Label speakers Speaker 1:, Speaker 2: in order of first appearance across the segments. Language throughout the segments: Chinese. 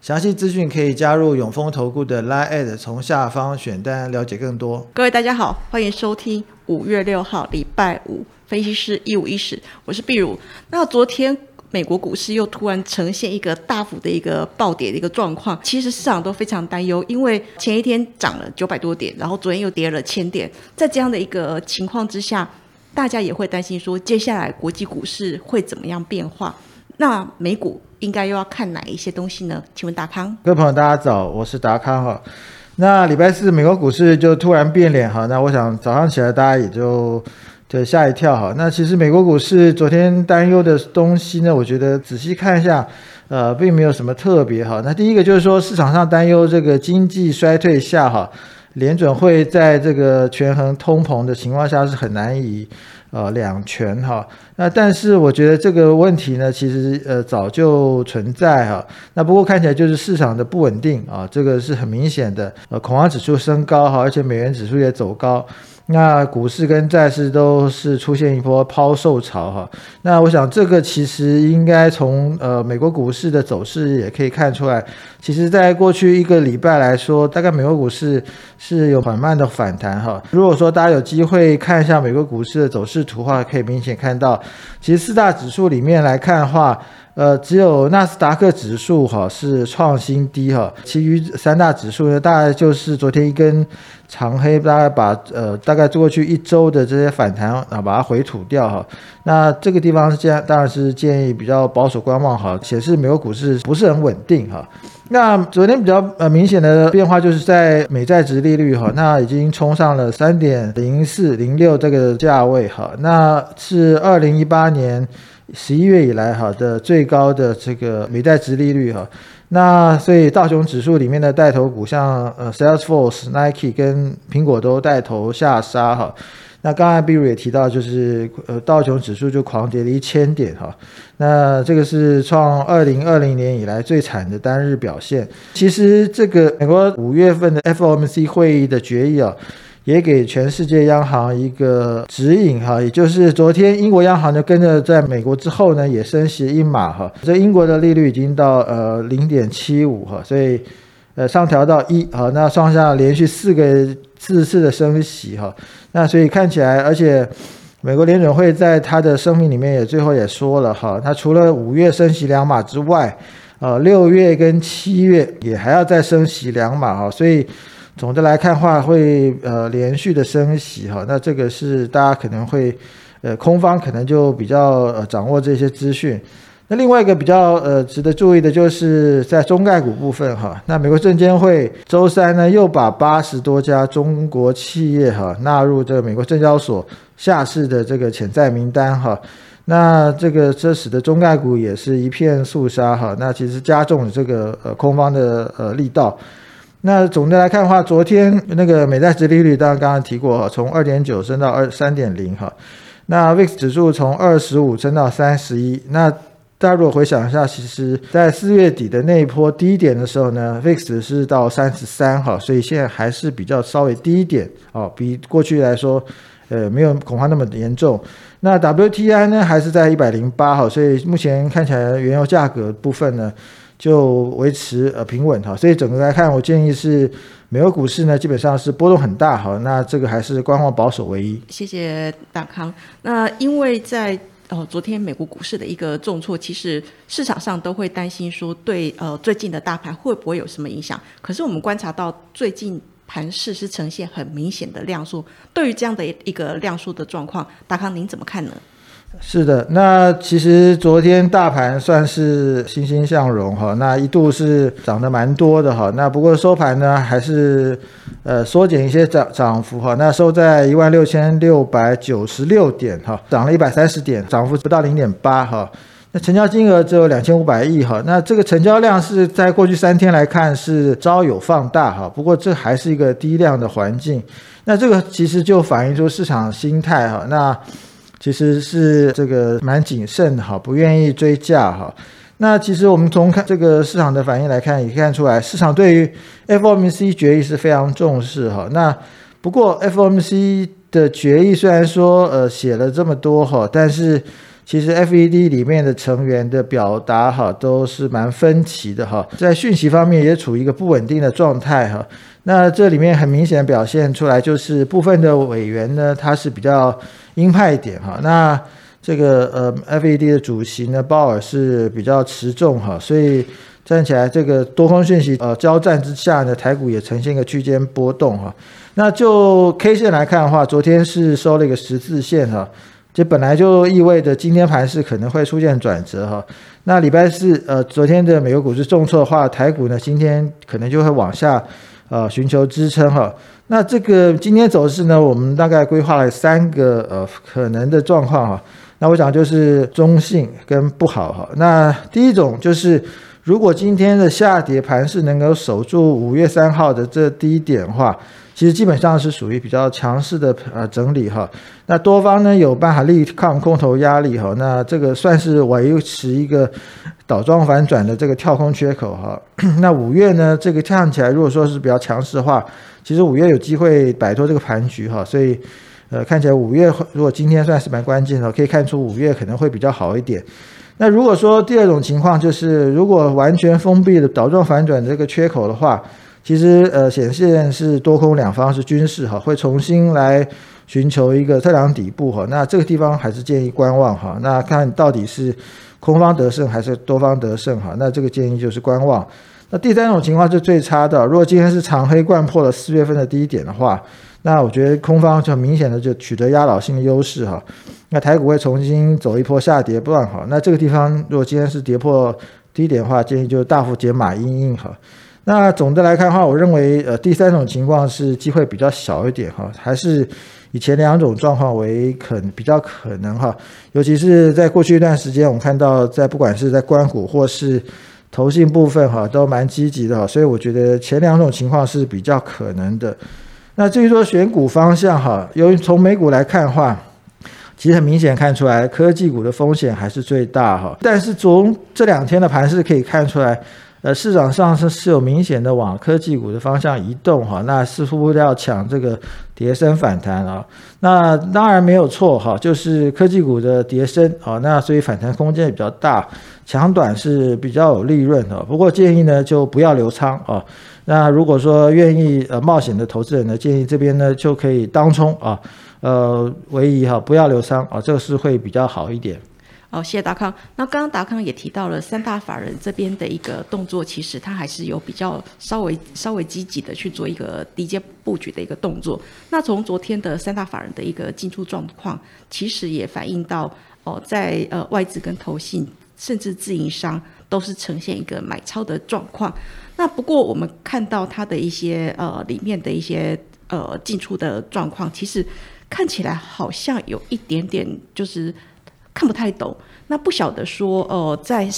Speaker 1: 详细资讯可以加入永丰投顾的 Line，从下方选单了解更多。
Speaker 2: 各位大家好，欢迎收听五月六号礼拜五。分析师一五一十，我是碧如。那昨天美国股市又突然呈现一个大幅的一个暴跌的一个状况，其实市场都非常担忧，因为前一天涨了九百多点，然后昨天又跌了千点，在这样的一个情况之下，大家也会担心说，接下来国际股市会怎么样变化？那美股应该又要看哪一些东西呢？请问达康，
Speaker 1: 各位朋友大家早，我是达康哈。那礼拜四美国股市就突然变脸哈，那我想早上起来大家也就。对，吓一跳哈。那其实美国股市昨天担忧的东西呢，我觉得仔细看一下，呃，并没有什么特别哈。那第一个就是说，市场上担忧这个经济衰退下哈，联准会在这个权衡通膨的情况下是很难以呃两全哈。那但是我觉得这个问题呢，其实呃早就存在哈。那不过看起来就是市场的不稳定啊，这个是很明显的。呃，恐慌指数升高哈，而且美元指数也走高。那股市跟债市都是出现一波抛售潮哈，那我想这个其实应该从呃美国股市的走势也可以看出来，其实在过去一个礼拜来说，大概美国股市是有缓慢的反弹哈。如果说大家有机会看一下美国股市的走势图的话，可以明显看到，其实四大指数里面来看的话。呃，只有纳斯达克指数哈是创新低哈，其余三大指数呢，大概就是昨天一根长黑，大概把呃大概过去一周的这些反弹啊，把它回吐掉哈。那这个地方是建，当然是建议比较保守观望哈，显示美国股市不是很稳定哈。那昨天比较呃明显的变化就是在美债值利率哈，那已经冲上了三点零四零六这个价位哈，那是二零一八年。十一月以来，哈的最高的这个美债值利率，哈，那所以道琼指数里面的带头股，像呃 Salesforce、Nike 跟苹果都带头下杀，哈。那刚才比如也提到，就是呃道琼指数就狂跌了一千点，哈。那这个是创二零二零年以来最惨的单日表现。其实这个美国五月份的 FOMC 会议的决议啊。也给全世界央行一个指引哈，也就是昨天英国央行呢跟着在美国之后呢也升息一码哈，这英国的利率已经到呃零点七五哈，所以呃上调到一哈，那上下连续四个四次的升息哈，那所以看起来，而且美国联准会在他的声明里面也最后也说了哈，他除了五月升息两码之外，呃六月跟七月也还要再升息两码哈，所以。总的来看话，会呃连续的升息哈，那这个是大家可能会，呃空方可能就比较呃掌握这些资讯。那另外一个比较呃值得注意的就是在中概股部分哈，那美国证监会周三呢又把八十多家中国企业哈纳入这个美国证交所下市的这个潜在名单哈，那这个这使得中概股也是一片肃杀哈，那其实加重了这个呃空方的呃力道。那总的来看的话，昨天那个美债殖利率，当然刚刚提过哈，从二点九升到二三点零哈。那 VIX 指数从二十五升到三十一。那大家如果回想一下，其实在四月底的那一波低点的时候呢，VIX 是到三十三哈，所以现在还是比较稍微低一点哦，比过去来说，呃，没有恐慌那么严重。那 WTI 呢，还是在一百零八哈，所以目前看起来原油价格部分呢。就维持呃平稳哈，所以整个来看，我建议是美国股市呢基本上是波动很大哈，那这个还是观望保守为宜。
Speaker 2: 谢谢大康。那因为在呃昨天美国股市的一个重挫，其实市场上都会担心说对呃最近的大盘会不会有什么影响？可是我们观察到最近盘势是呈现很明显的量缩，对于这样的一个量缩的状况，大康您怎么看呢？
Speaker 1: 是的，那其实昨天大盘算是欣欣向荣哈，那一度是涨得蛮多的哈，那不过收盘呢还是呃缩减一些涨涨幅哈，那收在一万六千六百九十六点哈，涨了一百三十点，涨幅不到零点八哈，那成交金额只有两千五百亿哈，那这个成交量是在过去三天来看是稍有放大哈，不过这还是一个低量的环境，那这个其实就反映出市场心态哈，那。其实是这个蛮谨慎的哈，不愿意追价哈。那其实我们从看这个市场的反应来看，也看出来市场对于 FOMC 决议是非常重视哈。那不过 FOMC 的决议虽然说呃写了这么多哈，但是其实 FED 里面的成员的表达哈都是蛮分歧的哈，在讯息方面也处于一个不稳定的状态哈。那这里面很明显表现出来，就是部分的委员呢，他是比较鹰派一点哈。那这个呃，FED 的主席呢，鲍尔是比较持重哈，所以站起来这个多空讯息呃交战之下呢，台股也呈现一个区间波动哈。那就 K 线来看的话，昨天是收了一个十字线哈，这本来就意味着今天盘势可能会出现转折哈。那礼拜四呃，昨天的美国股市重挫的话，台股呢今天可能就会往下。呃，寻求支撑哈。那这个今天走势呢，我们大概规划了三个呃可能的状况哈。那我想就是中性跟不好哈。那第一种就是，如果今天的下跌盘势能够守住五月三号的这低点的话。其实基本上是属于比较强势的呃整理哈，那多方呢有办法力抗空头压力哈，那这个算是维持一个倒装反转的这个跳空缺口哈。那五月呢，这个看起来如果说是比较强势的话，其实五月有机会摆脱这个盘局哈，所以呃看起来五月如果今天算是蛮关键的，可以看出五月可能会比较好一点。那如果说第二种情况就是如果完全封闭的倒装反转这个缺口的话。其实，呃，显现是多空两方是均势哈，会重新来寻求一个测量底部哈。那这个地方还是建议观望哈。那看到底是空方得胜还是多方得胜哈。那这个建议就是观望。那第三种情况是最差的，如果今天是长黑贯破了四月份的低点的话，那我觉得空方就明显的就取得压倒性的优势哈。那台股会重新走一波下跌段哈。那这个地方如果今天是跌破低点的话，建议就大幅减码阴应哈。那总的来看的话，我认为呃第三种情况是机会比较小一点哈，还是以前两种状况为可比较可能哈，尤其是在过去一段时间，我们看到在不管是在关谷或是投信部分哈，都蛮积极的哈，所以我觉得前两种情况是比较可能的。那至于说选股方向哈，由于从美股来看的话，其实很明显看出来科技股的风险还是最大哈，但是从这两天的盘势可以看出来。呃，市场上是是有明显的往科技股的方向移动哈，那似乎要抢这个跌升反弹啊。那当然没有错哈，就是科技股的跌升啊，那所以反弹空间也比较大，抢短是比较有利润的。不过建议呢，就不要留仓啊。那如果说愿意呃冒险的投资人呢，建议这边呢就可以当冲啊，呃，唯一哈不要留仓啊，这个是会比较好一点。
Speaker 2: 好，谢谢达康。那刚刚达康也提到了三大法人这边的一个动作，其实他还是有比较稍微稍微积极的去做一个低阶布局的一个动作。那从昨天的三大法人的一个进出状况，其实也反映到哦，在呃外资跟投信甚至自营商都是呈现一个买超的状况。那不过我们看到它的一些呃里面的一些呃进出的状况，其实看起来好像有一点点就是。看不太懂，那不晓得说，呃，在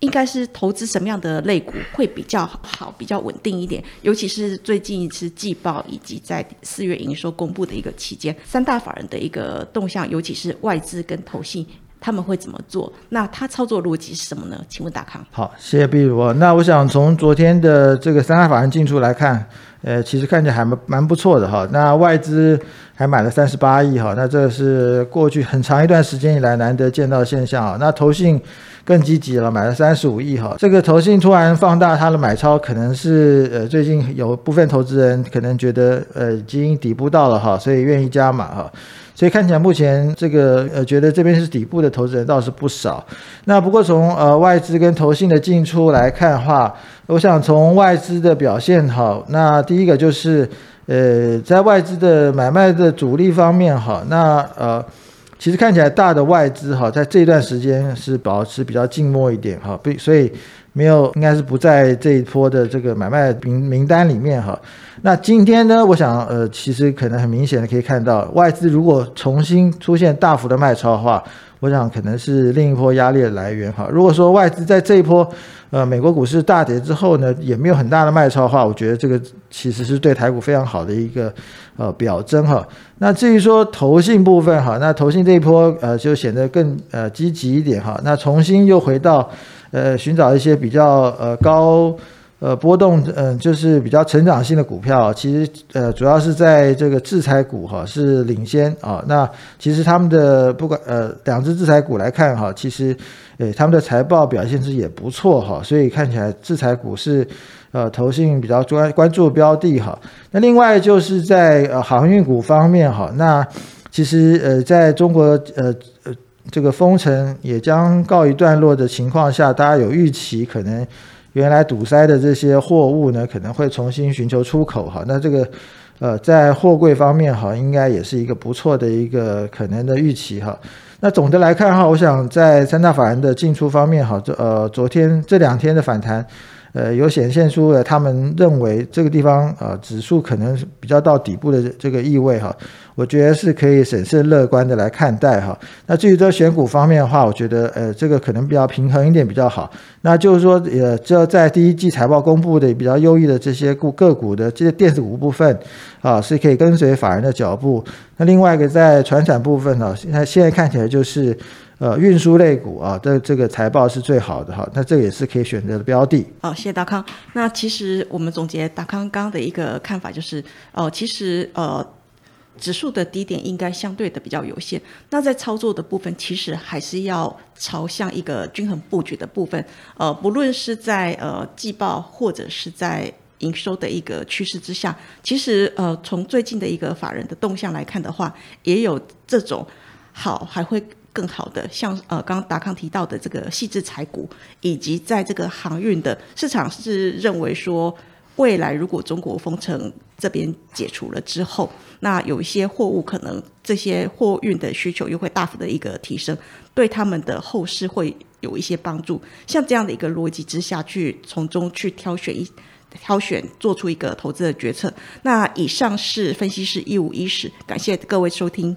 Speaker 2: 应该是投资什么样的类股会比较好，比较稳定一点。尤其是最近一次季报以及在四月营收公布的一个期间，三大法人的一个动向，尤其是外资跟投信，他们会怎么做？那他操作逻辑是什么呢？请问大康。
Speaker 1: 好，谢谢碧如。那我想从昨天的这个三大法人进出来看。呃，其实看起来还蛮蛮不错的哈。那外资还买了三十八亿哈，那这是过去很长一段时间以来难得见到的现象啊。那投信更积极了，买了三十五亿哈。这个投信突然放大它的买超，可能是呃最近有部分投资人可能觉得呃已经底部到了哈，所以愿意加码哈。所以看起来目前这个呃觉得这边是底部的投资人倒是不少。那不过从呃外资跟投信的进出来看的话，我想从外资的表现好，那第一个就是，呃，在外资的买卖的主力方面哈，那呃，其实看起来大的外资哈，在这段时间是保持比较静默一点哈，所以没有，应该是不在这一波的这个买卖名名单里面哈。那今天呢，我想呃，其实可能很明显的可以看到，外资如果重新出现大幅的卖超的话，我想可能是另一波压力的来源哈。如果说外资在这一波呃美国股市大跌之后呢，也没有很大的卖超的话，我觉得这个其实是对台股非常好的一个呃表征哈。那至于说投信部分哈，那投信这一波呃就显得更呃积极一点哈。那重新又回到。呃，寻找一些比较呃高呃波动，嗯，就是比较成长性的股票，其实呃主要是在这个制裁股哈是领先啊。那其实他们的不管呃两只制裁股来看哈，其实诶他们的财报表现是也不错哈，所以看起来制裁股是呃投信比较专关注标的哈。那另外就是在呃航运股方面哈，那其实呃在中国呃呃。这个封城也将告一段落的情况下，大家有预期，可能原来堵塞的这些货物呢，可能会重新寻求出口哈。那这个呃，在货柜方面哈，应该也是一个不错的一个可能的预期哈。那总的来看哈，我想在三大法人的进出方面哈，这呃昨天这两天的反弹。呃，有显现出了他们认为这个地方啊，指数可能比较到底部的这个意味哈，我觉得是可以审慎乐观的来看待哈。那至于这选股方面的话，我觉得呃，这个可能比较平衡一点比较好。那就是说，呃，这在第一季财报公布的比较优异的这些股个股的这些电子股部分啊，是可以跟随法人的脚步。那另外一个在船产部分呢，现在现在看起来就是。呃，运输类股啊的这个财报是最好的哈，那这也是可以选择的标的。
Speaker 2: 好，谢谢达康。那其实我们总结达康刚的一个看法就是，哦，其实呃，指数的低点应该相对的比较有限。那在操作的部分，其实还是要朝向一个均衡布局的部分。呃，不论是在呃季报或者是在营收的一个趋势之下，其实呃从最近的一个法人的动向来看的话，也有这种好还会。更好的，像呃，刚刚达康提到的这个细致财股，以及在这个航运的市场是认为说，未来如果中国封城这边解除了之后，那有一些货物可能这些货运的需求又会大幅的一个提升，对他们的后市会有一些帮助。像这样的一个逻辑之下去从中去挑选一挑选，做出一个投资的决策。那以上是分析师一五一十，感谢各位收听。